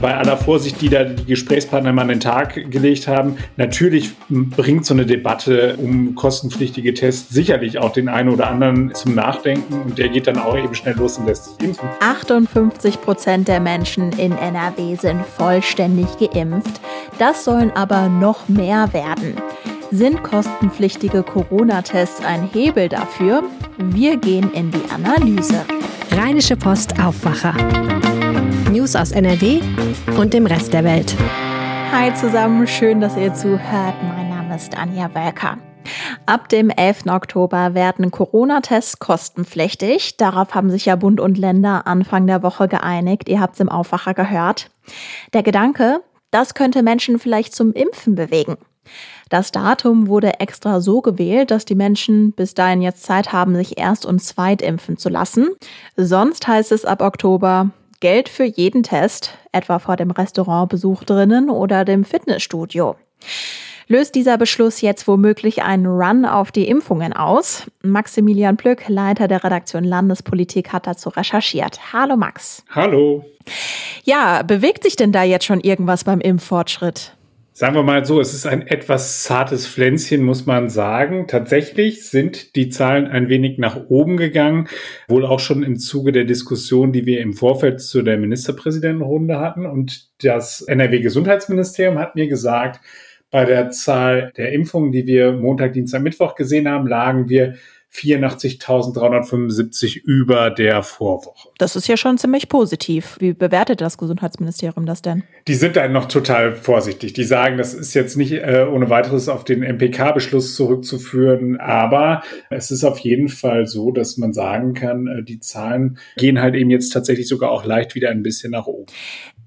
bei aller Vorsicht, die da die Gesprächspartner mal an den Tag gelegt haben, natürlich bringt so eine Debatte um kostenpflichtige Tests sicherlich auch den einen oder anderen zum Nachdenken und der geht dann auch eben schnell los und lässt sich impfen. 58 Prozent der Menschen in NRW sind vollständig geimpft. Das sollen aber noch mehr werden. Sind kostenpflichtige Corona-Tests ein Hebel dafür? Wir gehen in die Analyse. Rheinische Post Aufwacher. News aus NRW und dem Rest der Welt. Hi zusammen, schön, dass ihr zuhört. Mein Name ist Anja Welker. Ab dem 11. Oktober werden Corona-Tests kostenpflichtig. Darauf haben sich ja Bund und Länder Anfang der Woche geeinigt. Ihr habt es im Aufwacher gehört. Der Gedanke, das könnte Menschen vielleicht zum Impfen bewegen. Das Datum wurde extra so gewählt, dass die Menschen bis dahin jetzt Zeit haben, sich erst und zweit impfen zu lassen. Sonst heißt es ab Oktober Geld für jeden Test, etwa vor dem Restaurantbesuch drinnen oder dem Fitnessstudio. Löst dieser Beschluss jetzt womöglich einen Run auf die Impfungen aus? Maximilian Plück, Leiter der Redaktion Landespolitik, hat dazu recherchiert. Hallo Max. Hallo. Ja, bewegt sich denn da jetzt schon irgendwas beim Impffortschritt? Sagen wir mal so, es ist ein etwas zartes Pflänzchen, muss man sagen. Tatsächlich sind die Zahlen ein wenig nach oben gegangen, wohl auch schon im Zuge der Diskussion, die wir im Vorfeld zu der Ministerpräsidentenrunde hatten. Und das NRW-Gesundheitsministerium hat mir gesagt, bei der Zahl der Impfungen, die wir Montag, Dienstag, Mittwoch gesehen haben, lagen wir 84.375 über der Vorwoche. Das ist ja schon ziemlich positiv. Wie bewertet das Gesundheitsministerium das denn? Die sind da noch total vorsichtig. Die sagen, das ist jetzt nicht äh, ohne weiteres auf den MPK-Beschluss zurückzuführen, aber es ist auf jeden Fall so, dass man sagen kann, äh, die Zahlen gehen halt eben jetzt tatsächlich sogar auch leicht wieder ein bisschen nach oben.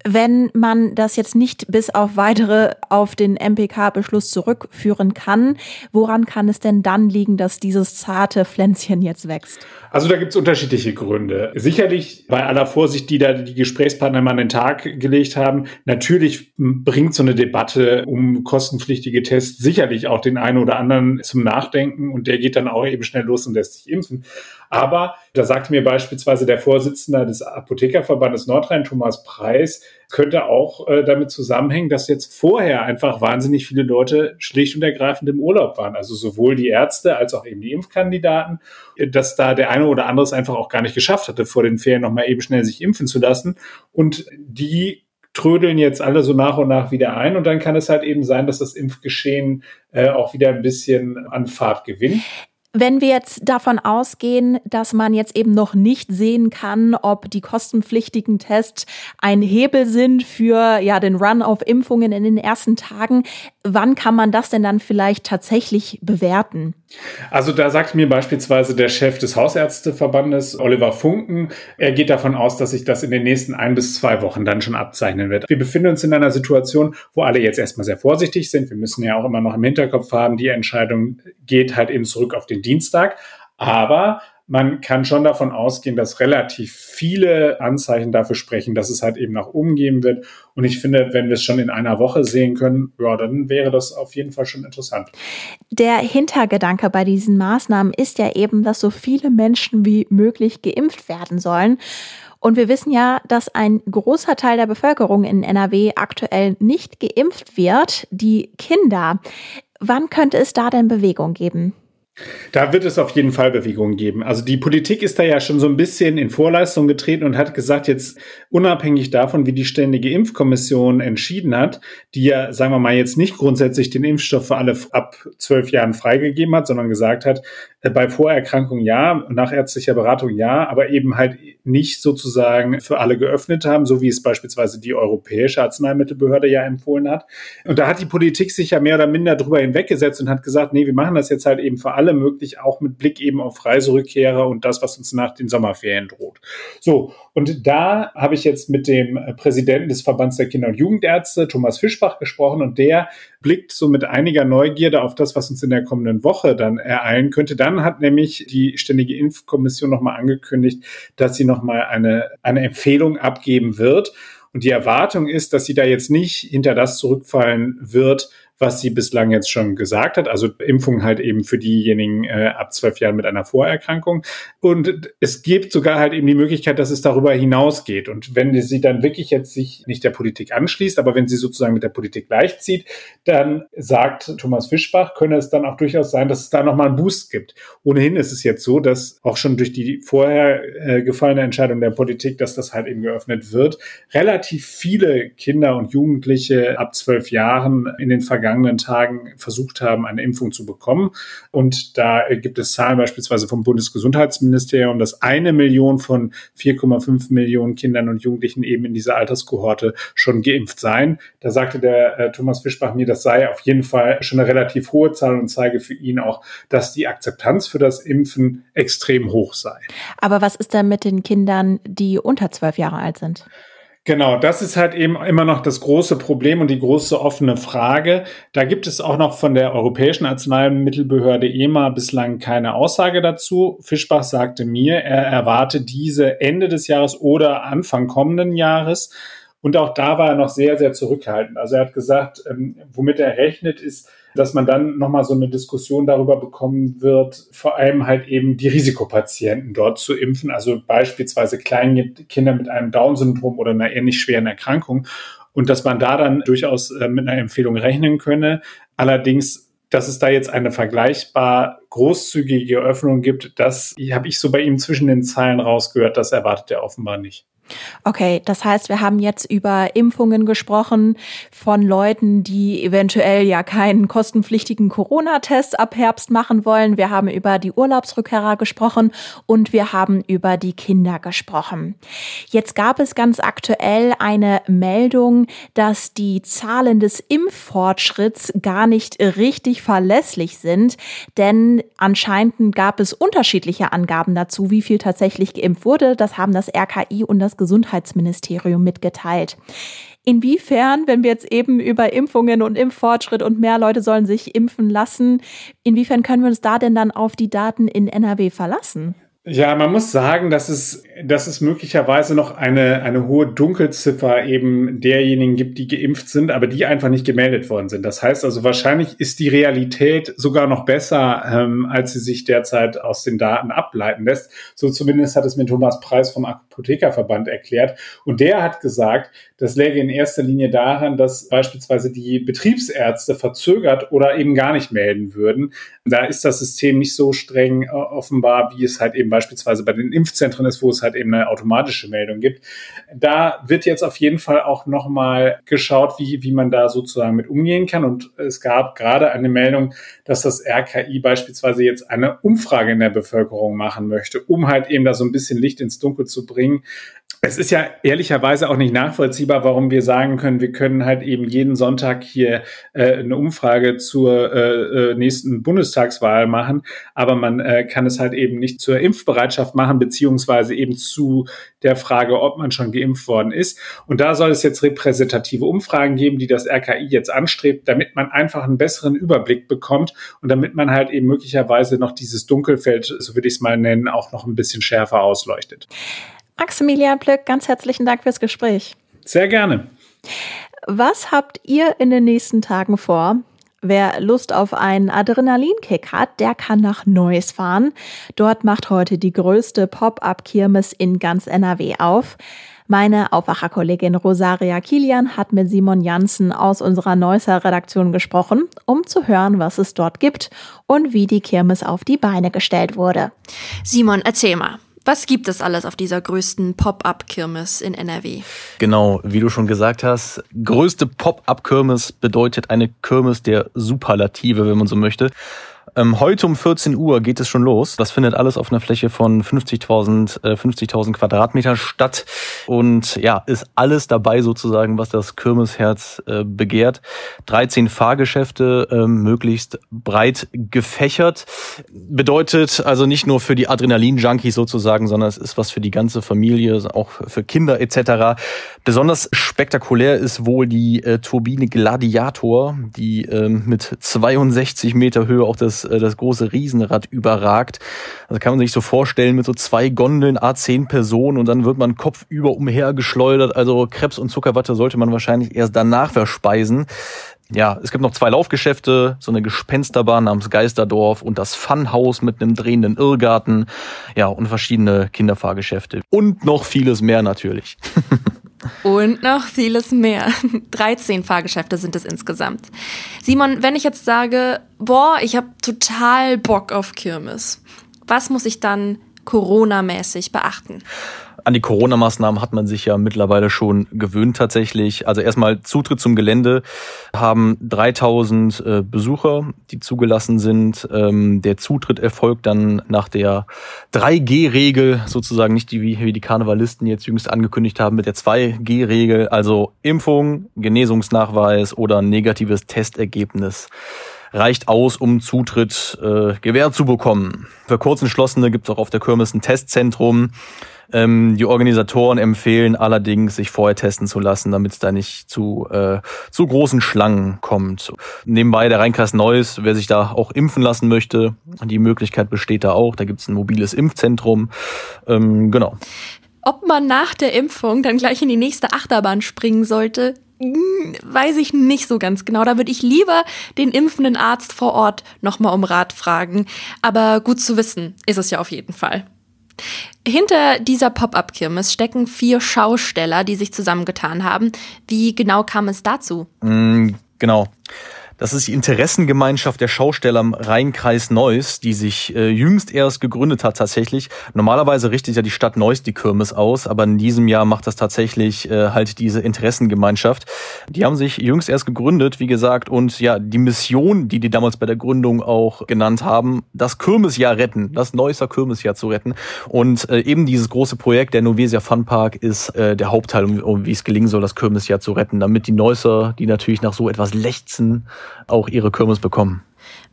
Wenn man das jetzt nicht bis auf weitere auf den MPK-Beschluss zurückführen kann, woran kann es denn dann liegen, dass dieses zarte Pflänzchen jetzt wächst? Also da gibt es unterschiedliche Gründe. Sicherlich bei aller Vorsicht, die da die Gesprächspartner mal an den Tag gelegt haben, natürlich bringt so eine Debatte um kostenpflichtige Tests sicherlich auch den einen oder anderen zum Nachdenken und der geht dann auch eben schnell los und lässt sich impfen. Aber da sagte mir beispielsweise der Vorsitzende des Apothekerverbandes Nordrhein, Thomas Preis, könnte auch äh, damit zusammenhängen, dass jetzt vorher einfach wahnsinnig viele Leute schlicht und ergreifend im Urlaub waren. Also sowohl die Ärzte als auch eben die Impfkandidaten, dass da der eine oder andere es einfach auch gar nicht geschafft hatte, vor den Ferien nochmal eben schnell sich impfen zu lassen. Und die trödeln jetzt alle so nach und nach wieder ein und dann kann es halt eben sein, dass das Impfgeschehen äh, auch wieder ein bisschen an Fahrt gewinnt. Wenn wir jetzt davon ausgehen, dass man jetzt eben noch nicht sehen kann, ob die kostenpflichtigen Tests ein Hebel sind für ja den Run auf Impfungen in den ersten Tagen, wann kann man das denn dann vielleicht tatsächlich bewerten? Also da sagt mir beispielsweise der Chef des Hausärzteverbandes, Oliver Funken, er geht davon aus, dass sich das in den nächsten ein bis zwei Wochen dann schon abzeichnen wird. Wir befinden uns in einer Situation, wo alle jetzt erstmal sehr vorsichtig sind. Wir müssen ja auch immer noch im Hinterkopf haben, die Entscheidung geht halt eben zurück auf den Dienstag. Aber man kann schon davon ausgehen, dass relativ viele Anzeichen dafür sprechen, dass es halt eben nach gehen wird. Und ich finde, wenn wir es schon in einer Woche sehen können, ja, dann wäre das auf jeden Fall schon interessant. Der Hintergedanke bei diesen Maßnahmen ist ja eben, dass so viele Menschen wie möglich geimpft werden sollen. Und wir wissen ja, dass ein großer Teil der Bevölkerung in NRW aktuell nicht geimpft wird, die Kinder. Wann könnte es da denn Bewegung geben? Da wird es auf jeden Fall Bewegungen geben. Also die Politik ist da ja schon so ein bisschen in Vorleistung getreten und hat gesagt, jetzt unabhängig davon, wie die Ständige Impfkommission entschieden hat, die ja, sagen wir mal, jetzt nicht grundsätzlich den Impfstoff für alle ab zwölf Jahren freigegeben hat, sondern gesagt hat, äh, bei Vorerkrankung ja, nach ärztlicher Beratung ja, aber eben halt nicht sozusagen für alle geöffnet haben, so wie es beispielsweise die Europäische Arzneimittelbehörde ja empfohlen hat. Und da hat die Politik sich ja mehr oder minder drüber hinweggesetzt und hat gesagt, nee, wir machen das jetzt halt eben für alle möglich, auch mit Blick eben auf Reiserückkehrer und das, was uns nach den Sommerferien droht. So, und da habe ich jetzt mit dem Präsidenten des Verbands der Kinder- und Jugendärzte, Thomas Fischbach, gesprochen und der blickt so mit einiger Neugierde auf das, was uns in der kommenden Woche dann ereilen könnte. Dann hat nämlich die Ständige Impfkommission nochmal angekündigt, dass sie nochmal eine, eine Empfehlung abgeben wird. Und die Erwartung ist, dass sie da jetzt nicht hinter das zurückfallen wird, was sie bislang jetzt schon gesagt hat. Also Impfung halt eben für diejenigen äh, ab zwölf Jahren mit einer Vorerkrankung. Und es gibt sogar halt eben die Möglichkeit, dass es darüber hinausgeht. Und wenn sie dann wirklich jetzt sich nicht der Politik anschließt, aber wenn sie sozusagen mit der Politik gleichzieht, dann sagt Thomas Fischbach, könne es dann auch durchaus sein, dass es da nochmal einen Boost gibt. Ohnehin ist es jetzt so, dass auch schon durch die vorher äh, gefallene Entscheidung der Politik, dass das halt eben geöffnet wird, relativ viele Kinder und Jugendliche ab zwölf Jahren in den vergangenen Tagen versucht haben, eine Impfung zu bekommen. Und da gibt es Zahlen beispielsweise vom Bundesgesundheitsministerium, dass eine Million von 4,5 Millionen Kindern und Jugendlichen eben in dieser Alterskohorte schon geimpft seien. Da sagte der äh, Thomas Fischbach mir, das sei auf jeden Fall schon eine relativ hohe Zahl und zeige für ihn auch, dass die Akzeptanz für das Impfen extrem hoch sei. Aber was ist denn mit den Kindern, die unter zwölf Jahre alt sind? Genau, das ist halt eben immer noch das große Problem und die große offene Frage. Da gibt es auch noch von der Europäischen Arzneimittelbehörde EMA bislang keine Aussage dazu. Fischbach sagte mir, er erwarte diese Ende des Jahres oder Anfang kommenden Jahres. Und auch da war er noch sehr, sehr zurückhaltend. Also er hat gesagt, ähm, womit er rechnet, ist, dass man dann nochmal so eine Diskussion darüber bekommen wird, vor allem halt eben die Risikopatienten dort zu impfen, also beispielsweise kleine Kinder mit einem Down-Syndrom oder einer ähnlich schweren Erkrankung. Und dass man da dann durchaus äh, mit einer Empfehlung rechnen könne. Allerdings dass es da jetzt eine vergleichbar großzügige Öffnung gibt, das habe ich so bei ihm zwischen den Zeilen rausgehört, das erwartet er offenbar nicht. Okay, das heißt, wir haben jetzt über Impfungen gesprochen von Leuten, die eventuell ja keinen kostenpflichtigen Corona-Test ab Herbst machen wollen. Wir haben über die Urlaubsrückkehrer gesprochen und wir haben über die Kinder gesprochen. Jetzt gab es ganz aktuell eine Meldung, dass die Zahlen des Impffortschritts gar nicht richtig verlässlich sind, denn anscheinend gab es unterschiedliche Angaben dazu, wie viel tatsächlich geimpft wurde. Das haben das RKI und das Gesundheitsministerium mitgeteilt. Inwiefern, wenn wir jetzt eben über Impfungen und Impffortschritt und mehr Leute sollen sich impfen lassen, inwiefern können wir uns da denn dann auf die Daten in NRW verlassen? Ja, man muss sagen, dass es, dass es möglicherweise noch eine, eine hohe Dunkelziffer eben derjenigen gibt, die geimpft sind, aber die einfach nicht gemeldet worden sind. Das heißt also, wahrscheinlich ist die Realität sogar noch besser, ähm, als sie sich derzeit aus den Daten ableiten lässt. So zumindest hat es mir Thomas Preis vom Apothekerverband erklärt. Und der hat gesagt, das läge in erster Linie daran, dass beispielsweise die Betriebsärzte verzögert oder eben gar nicht melden würden. Da ist das System nicht so streng äh, offenbar, wie es halt eben beispielsweise bei den Impfzentren ist, wo es halt eben eine automatische Meldung gibt. Da wird jetzt auf jeden Fall auch nochmal geschaut, wie, wie man da sozusagen mit umgehen kann. Und es gab gerade eine Meldung, dass das RKI beispielsweise jetzt eine Umfrage in der Bevölkerung machen möchte, um halt eben da so ein bisschen Licht ins Dunkel zu bringen, es ist ja ehrlicherweise auch nicht nachvollziehbar, warum wir sagen können, wir können halt eben jeden Sonntag hier äh, eine Umfrage zur äh, äh, nächsten Bundestagswahl machen, aber man äh, kann es halt eben nicht zur Impfbereitschaft machen, beziehungsweise eben zu der Frage, ob man schon geimpft worden ist. Und da soll es jetzt repräsentative Umfragen geben, die das RKI jetzt anstrebt, damit man einfach einen besseren Überblick bekommt und damit man halt eben möglicherweise noch dieses Dunkelfeld, so würde ich es mal nennen, auch noch ein bisschen schärfer ausleuchtet. Maximilian Plöck, ganz herzlichen Dank fürs Gespräch. Sehr gerne. Was habt ihr in den nächsten Tagen vor? Wer Lust auf einen Adrenalinkick hat, der kann nach Neuss fahren. Dort macht heute die größte Pop-up-Kirmes in ganz NRW auf. Meine Aufwacherkollegin Rosaria Kilian hat mit Simon Janssen aus unserer Neusser Redaktion gesprochen, um zu hören, was es dort gibt und wie die Kirmes auf die Beine gestellt wurde. Simon, erzähl mal. Was gibt es alles auf dieser größten Pop-up-Kirmes in NRW? Genau, wie du schon gesagt hast, größte Pop-up-Kirmes bedeutet eine Kirmes der Superlative, wenn man so möchte. Ähm, heute um 14 Uhr geht es schon los. Das findet alles auf einer Fläche von 50.000 äh, 50.000 Quadratmeter statt und ja, ist alles dabei sozusagen, was das Kirmesherz äh, begehrt. 13 Fahrgeschäfte, äh, möglichst breit gefächert. Bedeutet also nicht nur für die Adrenalin-Junkies sozusagen, sondern es ist was für die ganze Familie, auch für Kinder etc. Besonders spektakulär ist wohl die äh, Turbine Gladiator, die äh, mit 62 Meter Höhe auch das äh, das große Riesenrad überragt. Also kann man sich so vorstellen mit so zwei Gondeln, A10 Personen und dann wird man kopfüber umhergeschleudert. Also Krebs und Zuckerwatte sollte man wahrscheinlich erst danach verspeisen. ja, es gibt noch zwei Laufgeschäfte, so eine Gespensterbahn namens Geisterdorf und das Funhaus mit einem drehenden Irrgarten, ja, und verschiedene Kinderfahrgeschäfte. Und noch vieles mehr natürlich. Und noch vieles mehr. 13 Fahrgeschäfte sind es insgesamt. Simon, wenn ich jetzt sage, boah, ich habe total Bock auf Kirmes, was muss ich dann Corona-mäßig beachten? An die Corona-Maßnahmen hat man sich ja mittlerweile schon gewöhnt tatsächlich. Also erstmal Zutritt zum Gelände haben 3000 äh, Besucher, die zugelassen sind. Ähm, der Zutritt erfolgt dann nach der 3G-Regel, sozusagen nicht die, wie, wie die Karnevalisten jetzt jüngst angekündigt haben, mit der 2G-Regel, also Impfung, Genesungsnachweis oder negatives Testergebnis reicht aus, um Zutritt äh, gewährt zu bekommen. Für Kurzentschlossene gibt es auch auf der Kirmes ein Testzentrum. Ähm, die Organisatoren empfehlen allerdings, sich vorher testen zu lassen, damit es da nicht zu, äh, zu großen Schlangen kommt. Nebenbei der Rheinkreis Neuss, wer sich da auch impfen lassen möchte, die Möglichkeit besteht da auch. Da gibt es ein mobiles Impfzentrum. Ähm, genau. Ob man nach der Impfung dann gleich in die nächste Achterbahn springen sollte, weiß ich nicht so ganz genau. Da würde ich lieber den impfenden Arzt vor Ort nochmal um Rat fragen. Aber gut zu wissen ist es ja auf jeden Fall. Hinter dieser Pop-up-Kirmes stecken vier Schausteller, die sich zusammengetan haben. Wie genau kam es dazu? Mm, genau. Das ist die Interessengemeinschaft der Schausteller im Rheinkreis Neuss, die sich äh, jüngst erst gegründet hat tatsächlich. Normalerweise richtet ja die Stadt Neuss die Kirmes aus, aber in diesem Jahr macht das tatsächlich äh, halt diese Interessengemeinschaft. Die haben sich jüngst erst gegründet, wie gesagt, und ja, die Mission, die die damals bei der Gründung auch genannt haben, das Kirmesjahr retten, das Neusser Kirmesjahr zu retten. Und äh, eben dieses große Projekt, der Novesia Fun Park, ist äh, der Hauptteil, um, um wie es gelingen soll, das Kirmesjahr zu retten, damit die Neusser, die natürlich nach so etwas lechzen, auch ihre Kirmes bekommen.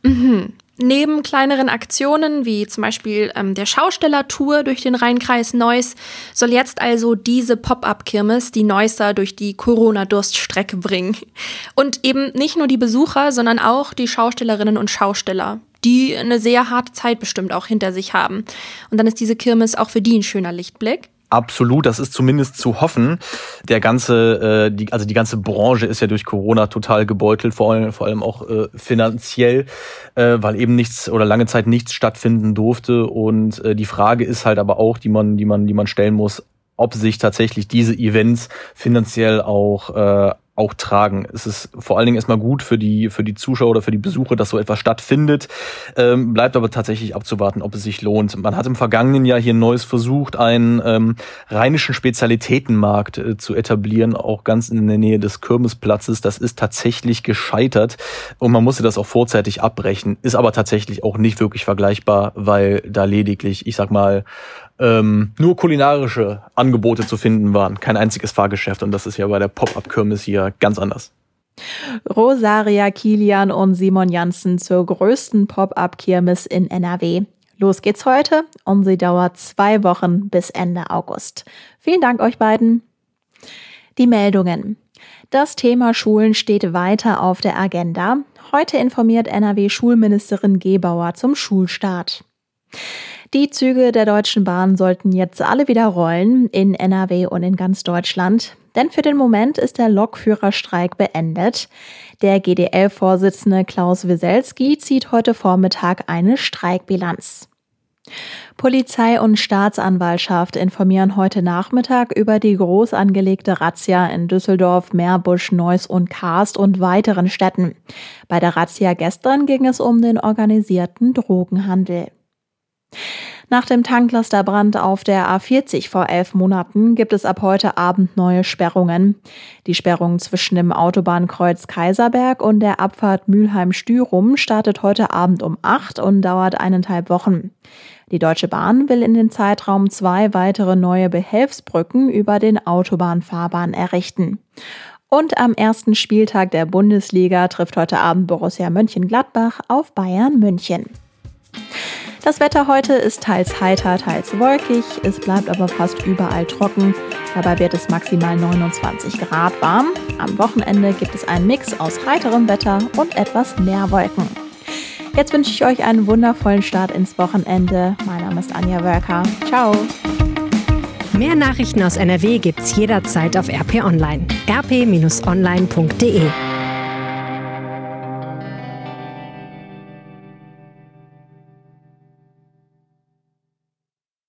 Mhm. Neben kleineren Aktionen wie zum Beispiel ähm, der Schaustellertour durch den Rheinkreis Neuss soll jetzt also diese Pop-up-Kirmes die Neusser durch die Corona-Durststrecke bringen. Und eben nicht nur die Besucher, sondern auch die Schaustellerinnen und Schausteller, die eine sehr harte Zeit bestimmt auch hinter sich haben. Und dann ist diese Kirmes auch für die ein schöner Lichtblick. Absolut, das ist zumindest zu hoffen. Der ganze, äh, die, also die ganze Branche ist ja durch Corona total gebeutelt, vor allem, vor allem auch äh, finanziell, äh, weil eben nichts oder lange Zeit nichts stattfinden durfte. Und äh, die Frage ist halt aber auch, die man, die man, die man stellen muss, ob sich tatsächlich diese Events finanziell auch äh, auch tragen. Es ist vor allen Dingen erstmal gut für die, für die Zuschauer oder für die Besucher, dass so etwas stattfindet. Ähm, bleibt aber tatsächlich abzuwarten, ob es sich lohnt. Man hat im vergangenen Jahr hier ein neues versucht, einen ähm, rheinischen Spezialitätenmarkt äh, zu etablieren, auch ganz in der Nähe des Kirmesplatzes. Das ist tatsächlich gescheitert und man musste das auch vorzeitig abbrechen. Ist aber tatsächlich auch nicht wirklich vergleichbar, weil da lediglich, ich sag mal, ähm, nur kulinarische Angebote zu finden waren. Kein einziges Fahrgeschäft und das ist ja bei der Pop-Up-Kirmes hier ganz anders. Rosaria Kilian und Simon Janssen zur größten Pop-Up-Kirmes in NRW. Los geht's heute und sie dauert zwei Wochen bis Ende August. Vielen Dank euch beiden. Die Meldungen. Das Thema Schulen steht weiter auf der Agenda. Heute informiert NRW-Schulministerin Gebauer zum Schulstart. Die Züge der Deutschen Bahn sollten jetzt alle wieder rollen, in NRW und in ganz Deutschland. Denn für den Moment ist der Lokführerstreik beendet. Der GDL-Vorsitzende Klaus Wieselski zieht heute Vormittag eine Streikbilanz. Polizei und Staatsanwaltschaft informieren heute Nachmittag über die groß angelegte Razzia in Düsseldorf, Meerbusch, Neuss und Karst und weiteren Städten. Bei der Razzia gestern ging es um den organisierten Drogenhandel. Nach dem Tanklasterbrand auf der A40 vor elf Monaten gibt es ab heute Abend neue Sperrungen. Die Sperrung zwischen dem Autobahnkreuz Kaiserberg und der Abfahrt Mülheim-Stürum startet heute Abend um acht und dauert eineinhalb Wochen. Die Deutsche Bahn will in den Zeitraum zwei weitere neue Behelfsbrücken über den Autobahnfahrbahn errichten. Und am ersten Spieltag der Bundesliga trifft heute Abend Borussia Mönchengladbach auf Bayern München. Das Wetter heute ist teils heiter, teils wolkig. Es bleibt aber fast überall trocken. Dabei wird es maximal 29 Grad warm. Am Wochenende gibt es einen Mix aus heiterem Wetter und etwas mehr Wolken. Jetzt wünsche ich euch einen wundervollen Start ins Wochenende. Mein Name ist Anja Wölker. Ciao. Mehr Nachrichten aus NRW gibt's jederzeit auf RP Online. rp-online.de